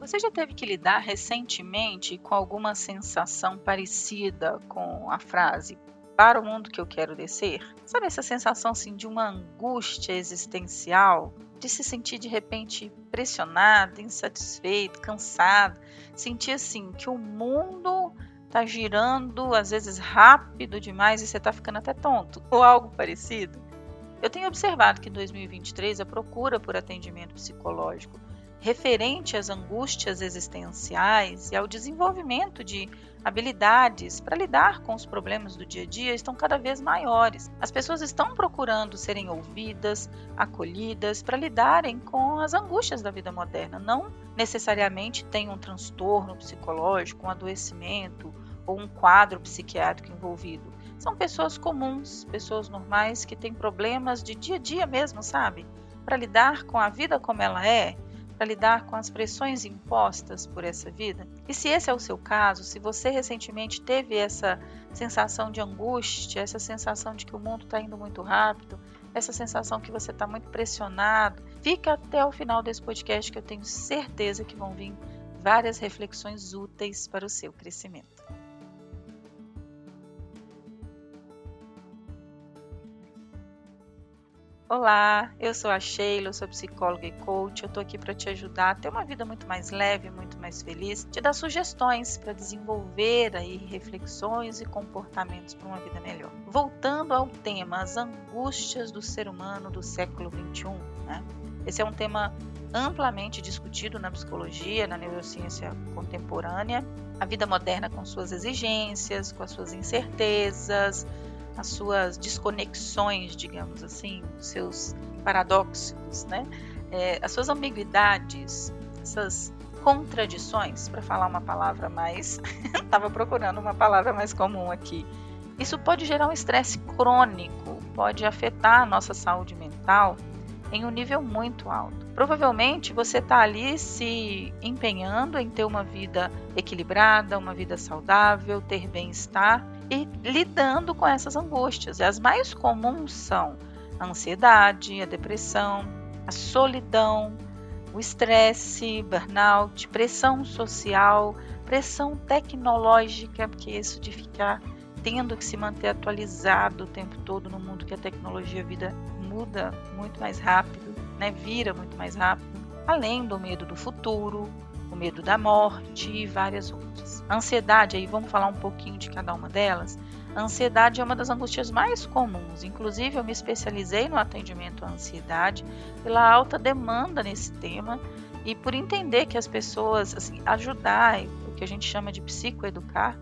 Você já teve que lidar recentemente com alguma sensação parecida com a frase para o mundo que eu quero descer? Sabe essa sensação assim de uma angústia existencial, de se sentir de repente pressionado, insatisfeito, cansado, sentir assim que o mundo tá girando às vezes rápido demais e você tá ficando até tonto ou algo parecido? Eu tenho observado que em 2023 a procura por atendimento psicológico referente às angústias existenciais e ao desenvolvimento de habilidades para lidar com os problemas do dia a dia estão cada vez maiores. As pessoas estão procurando serem ouvidas, acolhidas para lidarem com as angústias da vida moderna. Não necessariamente tem um transtorno psicológico, um adoecimento ou um quadro psiquiátrico envolvido. São pessoas comuns, pessoas normais que têm problemas de dia a dia mesmo, sabe? Para lidar com a vida como ela é para lidar com as pressões impostas por essa vida? E se esse é o seu caso, se você recentemente teve essa sensação de angústia, essa sensação de que o mundo está indo muito rápido, essa sensação que você está muito pressionado, fica até o final desse podcast que eu tenho certeza que vão vir várias reflexões úteis para o seu crescimento. Olá, eu sou a Sheila, sou psicóloga e coach. Eu estou aqui para te ajudar a ter uma vida muito mais leve, muito mais feliz, te dar sugestões para desenvolver aí reflexões e comportamentos para uma vida melhor. Voltando ao tema, as angústias do ser humano do século 21, né? Esse é um tema amplamente discutido na psicologia, na neurociência contemporânea. A vida moderna com suas exigências, com as suas incertezas, as suas desconexões, digamos assim, os seus paradoxos, né? É, as suas ambiguidades, essas contradições, para falar uma palavra mais. Estava procurando uma palavra mais comum aqui. Isso pode gerar um estresse crônico, pode afetar a nossa saúde mental em um nível muito alto. Provavelmente você está ali se empenhando em ter uma vida equilibrada, uma vida saudável, ter bem-estar e lidando com essas angústias. As mais comuns são a ansiedade, a depressão, a solidão, o estresse, burnout, pressão social, pressão tecnológica, porque isso de ficar tendo que se manter atualizado o tempo todo no mundo que a tecnologia vida muda muito mais rápido, né? Vira muito mais rápido, além do medo do futuro, o medo da morte e várias outras. Ansiedade, aí vamos falar um pouquinho de cada uma delas. A ansiedade é uma das angústias mais comuns. Inclusive, eu me especializei no atendimento à ansiedade pela alta demanda nesse tema e por entender que as pessoas, assim, ajudar, o que a gente chama de psicoeducar?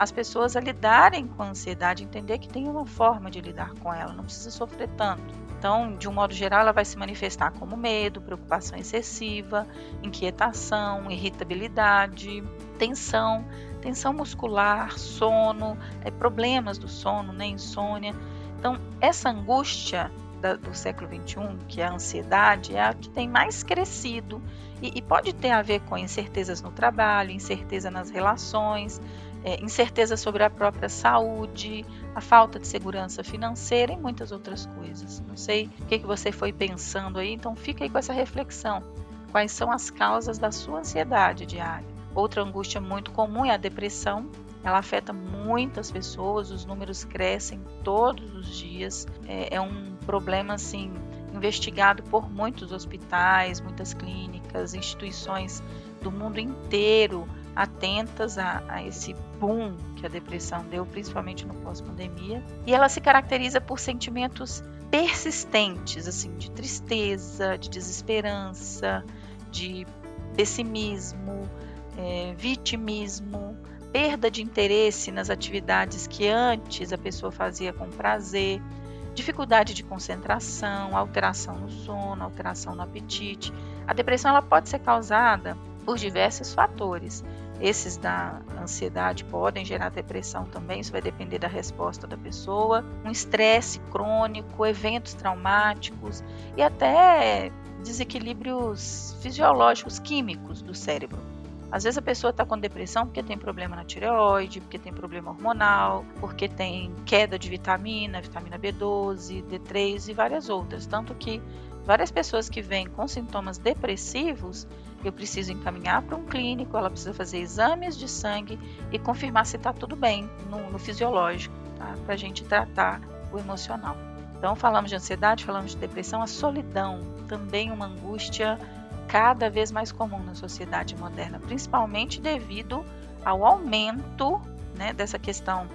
As pessoas a lidarem com a ansiedade, entender que tem uma forma de lidar com ela, não precisa sofrer tanto. Então, de um modo geral, ela vai se manifestar como medo, preocupação excessiva, inquietação, irritabilidade, tensão, tensão muscular, sono, é, problemas do sono, né, insônia. Então, essa angústia da, do século XXI, que é a ansiedade, é a que tem mais crescido e, e pode ter a ver com incertezas no trabalho, incerteza nas relações, é, incerteza sobre a própria saúde, a falta de segurança financeira e muitas outras coisas. Não sei o que, que você foi pensando aí, então fica aí com essa reflexão. Quais são as causas da sua ansiedade diária? Outra angústia muito comum é a depressão. Ela afeta muitas pessoas, os números crescem todos os dias. É, é um problema assim investigado por muitos hospitais, muitas clínicas, instituições do mundo inteiro atentas a, a, esse boom que a depressão deu, principalmente no pós-pandemia. E ela se caracteriza por sentimentos persistentes, assim, de tristeza, de desesperança, de pessimismo, é, vitimismo, perda de interesse nas atividades que antes a pessoa fazia com prazer, dificuldade de concentração, alteração no sono, alteração no apetite. A depressão ela pode ser causada por diversos fatores. Esses da ansiedade podem gerar depressão também, isso vai depender da resposta da pessoa, um estresse crônico, eventos traumáticos e até desequilíbrios fisiológicos, químicos do cérebro. Às vezes a pessoa está com depressão porque tem problema na tireoide, porque tem problema hormonal, porque tem queda de vitamina, vitamina B12, D3 e várias outras. Tanto que várias pessoas que vêm com sintomas depressivos, eu preciso encaminhar para um clínico, ela precisa fazer exames de sangue e confirmar se está tudo bem no, no fisiológico, tá? para a gente tratar o emocional. Então, falamos de ansiedade, falamos de depressão, a solidão, também uma angústia cada vez mais comum na sociedade moderna, principalmente devido ao aumento né, dessa questão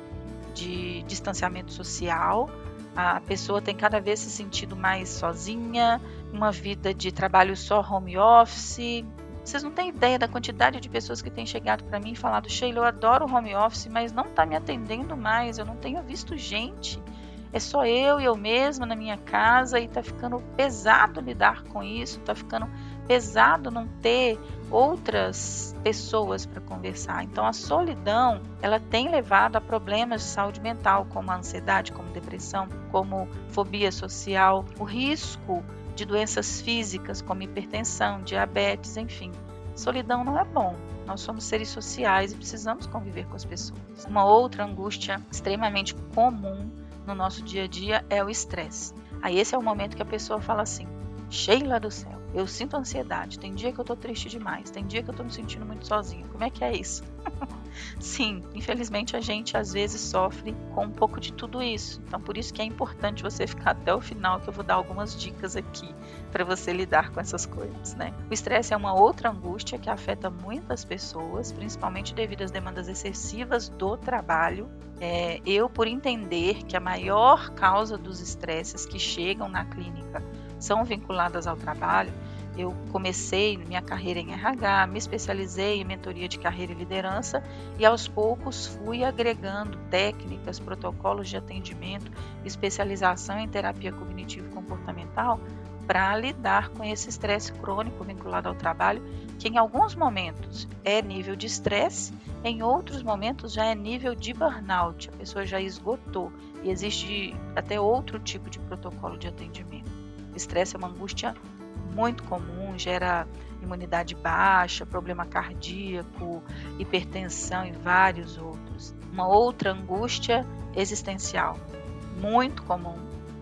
de distanciamento social. A pessoa tem cada vez se sentido mais sozinha, uma vida de trabalho só home office. Vocês não têm ideia da quantidade de pessoas que têm chegado para mim e falado: Sheila, eu adoro home office, mas não está me atendendo mais, eu não tenho visto gente é só eu e eu mesma na minha casa e tá ficando pesado lidar com isso, tá ficando pesado não ter outras pessoas para conversar. Então a solidão, ela tem levado a problemas de saúde mental, como a ansiedade, como depressão, como fobia social, o risco de doenças físicas como hipertensão, diabetes, enfim. Solidão não é bom. Nós somos seres sociais e precisamos conviver com as pessoas. Uma outra angústia extremamente comum no nosso dia a dia é o estresse. Aí esse é o momento que a pessoa fala assim: Sheila do céu, eu sinto ansiedade. Tem dia que eu tô triste demais, tem dia que eu tô me sentindo muito sozinha. Como é que é isso? Sim, infelizmente a gente às vezes sofre com um pouco de tudo isso. Então por isso que é importante você ficar até o final que eu vou dar algumas dicas aqui para você lidar com essas coisas, né? O estresse é uma outra angústia que afeta muitas pessoas, principalmente devido às demandas excessivas do trabalho. É, eu, por entender que a maior causa dos estresses que chegam na clínica são vinculadas ao trabalho, eu comecei minha carreira em RH, me especializei em mentoria de carreira e liderança e aos poucos fui agregando técnicas, protocolos de atendimento, especialização em terapia cognitivo comportamental para lidar com esse estresse crônico vinculado ao trabalho, que em alguns momentos é nível de estresse, em outros momentos já é nível de burnout, a pessoa já esgotou e existe até outro tipo de protocolo de atendimento. Estresse é uma angústia muito comum, gera imunidade baixa, problema cardíaco, hipertensão e vários outros. Uma outra angústia existencial, muito comum,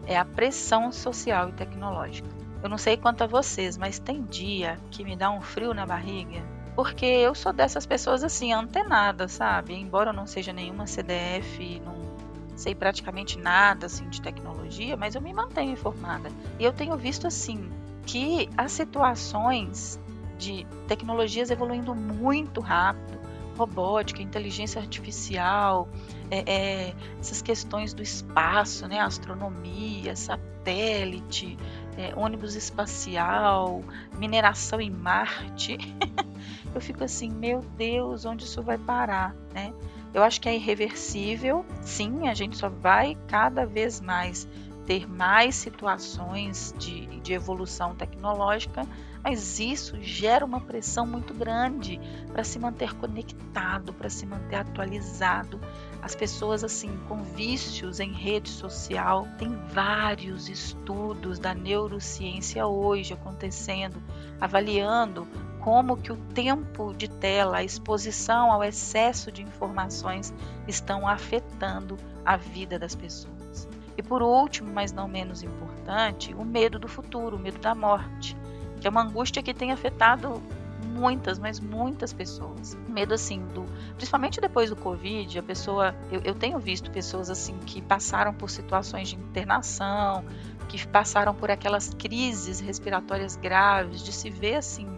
é a pressão social e tecnológica. Eu não sei quanto a vocês, mas tem dia que me dá um frio na barriga, porque eu sou dessas pessoas assim, antenadas, sabe? Embora eu não seja nenhuma CDF, não sei praticamente nada assim de tecnologia, mas eu me mantenho informada. E eu tenho visto assim que as situações de tecnologias evoluindo muito rápido, robótica, inteligência artificial, é, é, essas questões do espaço, né, astronomia, satélite, é, ônibus espacial, mineração em Marte, eu fico assim, meu Deus, onde isso vai parar, né? Eu acho que é irreversível, sim, a gente só vai cada vez mais ter mais situações de, de evolução tecnológica, mas isso gera uma pressão muito grande para se manter conectado, para se manter atualizado. As pessoas assim com vícios em rede social, tem vários estudos da neurociência hoje acontecendo, avaliando como que o tempo de tela, a exposição ao excesso de informações estão afetando a vida das pessoas. E por último, mas não menos importante, o medo do futuro, o medo da morte, que é uma angústia que tem afetado muitas, mas muitas pessoas. Medo assim do, principalmente depois do Covid, a pessoa, eu, eu tenho visto pessoas assim que passaram por situações de internação, que passaram por aquelas crises respiratórias graves, de se ver assim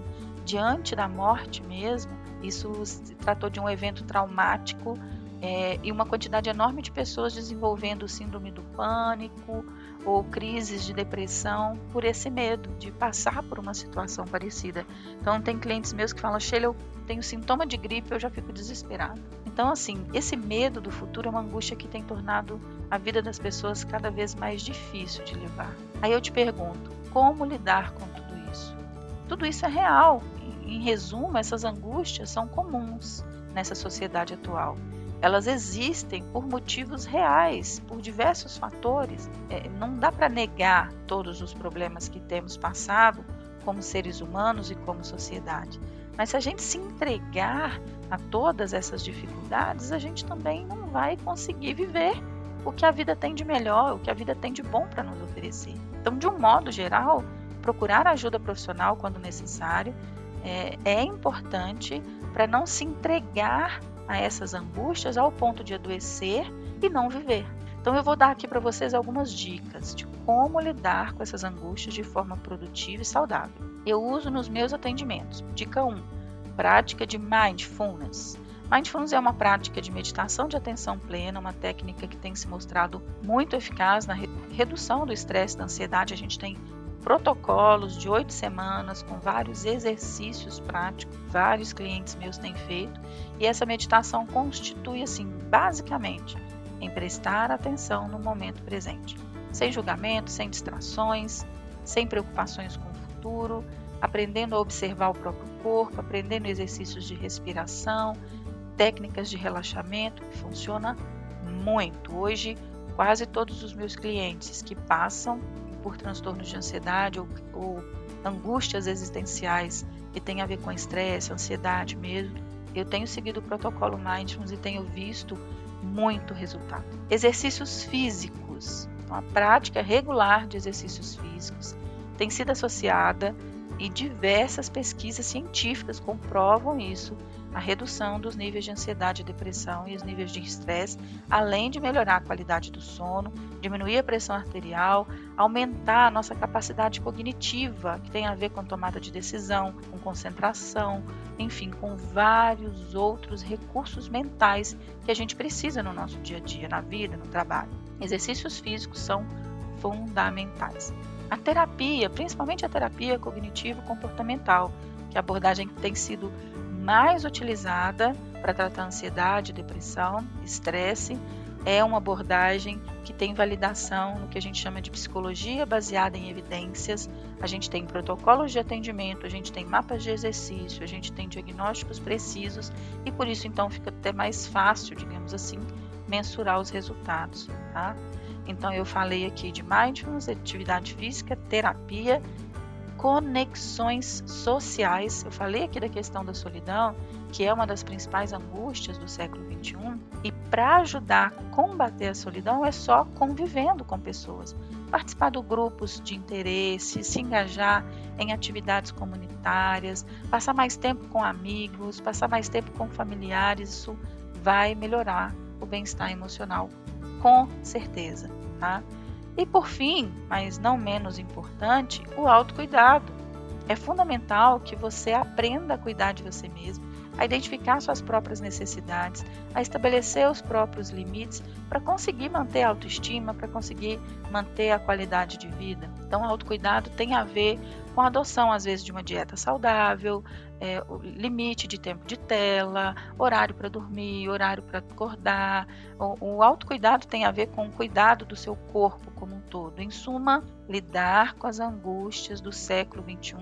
diante da morte mesmo. Isso se tratou de um evento traumático é, e uma quantidade enorme de pessoas desenvolvendo síndrome do pânico ou crises de depressão por esse medo de passar por uma situação parecida. Então, tem clientes meus que falam: Sheila, eu tenho sintoma de gripe, eu já fico desesperado. Então, assim, esse medo do futuro é uma angústia que tem tornado a vida das pessoas cada vez mais difícil de levar. Aí eu te pergunto: como lidar com tudo isso? Tudo isso é real. Em resumo, essas angústias são comuns nessa sociedade atual elas existem por motivos reais, por diversos fatores. É, não dá para negar todos os problemas que temos passado como seres humanos e como sociedade. Mas se a gente se entregar a todas essas dificuldades, a gente também não vai conseguir viver o que a vida tem de melhor, o que a vida tem de bom para nos oferecer. Então, de um modo geral, procurar ajuda profissional quando necessário, é, é importante para não se entregar a essas angústias ao ponto de adoecer e não viver. Então eu vou dar aqui para vocês algumas dicas de como lidar com essas angústias de forma produtiva e saudável. Eu uso nos meus atendimentos. Dica 1: prática de mindfulness. Mindfulness é uma prática de meditação de atenção plena, uma técnica que tem se mostrado muito eficaz na redução do estresse e da ansiedade. A gente tem protocolos de oito semanas com vários exercícios práticos, vários clientes meus têm feito, e essa meditação constitui, assim, basicamente, em prestar atenção no momento presente, sem julgamento, sem distrações, sem preocupações com o futuro, aprendendo a observar o próprio corpo, aprendendo exercícios de respiração, técnicas de relaxamento, que funciona muito. Hoje, quase todos os meus clientes que passam por transtornos de ansiedade ou, ou angústias existenciais que tem a ver com estresse, ansiedade mesmo, eu tenho seguido o protocolo Mindfulness e tenho visto muito resultado. Exercícios físicos. Então, a prática regular de exercícios físicos tem sido associada e diversas pesquisas científicas comprovam isso a redução dos níveis de ansiedade e depressão e os níveis de estresse, além de melhorar a qualidade do sono, diminuir a pressão arterial, aumentar a nossa capacidade cognitiva, que tem a ver com tomada de decisão, com concentração, enfim, com vários outros recursos mentais que a gente precisa no nosso dia a dia, na vida, no trabalho. Exercícios físicos são fundamentais. A terapia, principalmente a terapia cognitivo-comportamental, que é a abordagem que tem sido mais utilizada para tratar ansiedade, depressão, estresse. É uma abordagem que tem validação no que a gente chama de psicologia baseada em evidências. A gente tem protocolos de atendimento, a gente tem mapas de exercício, a gente tem diagnósticos precisos e por isso então fica até mais fácil, digamos assim, mensurar os resultados, tá? Então eu falei aqui de mindfulness, atividade física, terapia conexões sociais. Eu falei aqui da questão da solidão, que é uma das principais angústias do século XXI, e para ajudar a combater a solidão é só convivendo com pessoas, participar de grupos de interesse, se engajar em atividades comunitárias, passar mais tempo com amigos, passar mais tempo com familiares, isso vai melhorar o bem-estar emocional, com certeza, tá? E por fim, mas não menos importante, o autocuidado. É fundamental que você aprenda a cuidar de você mesmo, a identificar suas próprias necessidades, a estabelecer os próprios limites para conseguir manter a autoestima, para conseguir manter a qualidade de vida. Então, autocuidado tem a ver com a adoção, às vezes, de uma dieta saudável, é, limite de tempo de tela, horário para dormir, horário para acordar. O, o autocuidado tem a ver com o cuidado do seu corpo como um todo. Em suma, lidar com as angústias do século XXI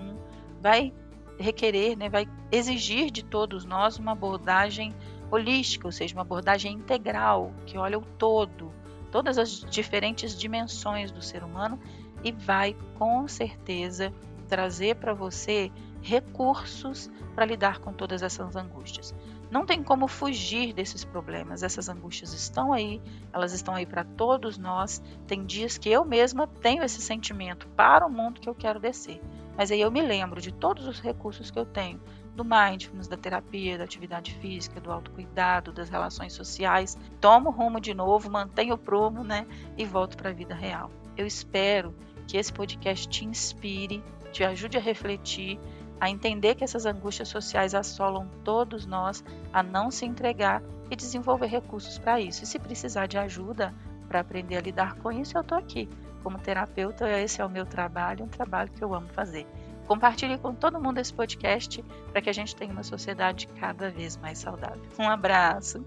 vai requerer, né, vai exigir de todos nós uma abordagem holística, ou seja, uma abordagem integral, que olha o todo, todas as diferentes dimensões do ser humano e vai com certeza trazer para você recursos para lidar com todas essas angústias. Não tem como fugir desses problemas, essas angústias estão aí, elas estão aí para todos nós. Tem dias que eu mesma tenho esse sentimento para o mundo que eu quero descer. Mas aí eu me lembro de todos os recursos que eu tenho, do mindfulness, da terapia, da atividade física, do autocuidado, das relações sociais. Tomo rumo de novo, mantenho o prumo, né? E volto para a vida real. Eu espero que esse podcast te inspire, te ajude a refletir, a entender que essas angústias sociais assolam todos nós, a não se entregar e desenvolver recursos para isso. E se precisar de ajuda para aprender a lidar com isso, eu estou aqui como terapeuta, esse é o meu trabalho, um trabalho que eu amo fazer. Compartilhe com todo mundo esse podcast para que a gente tenha uma sociedade cada vez mais saudável. Um abraço!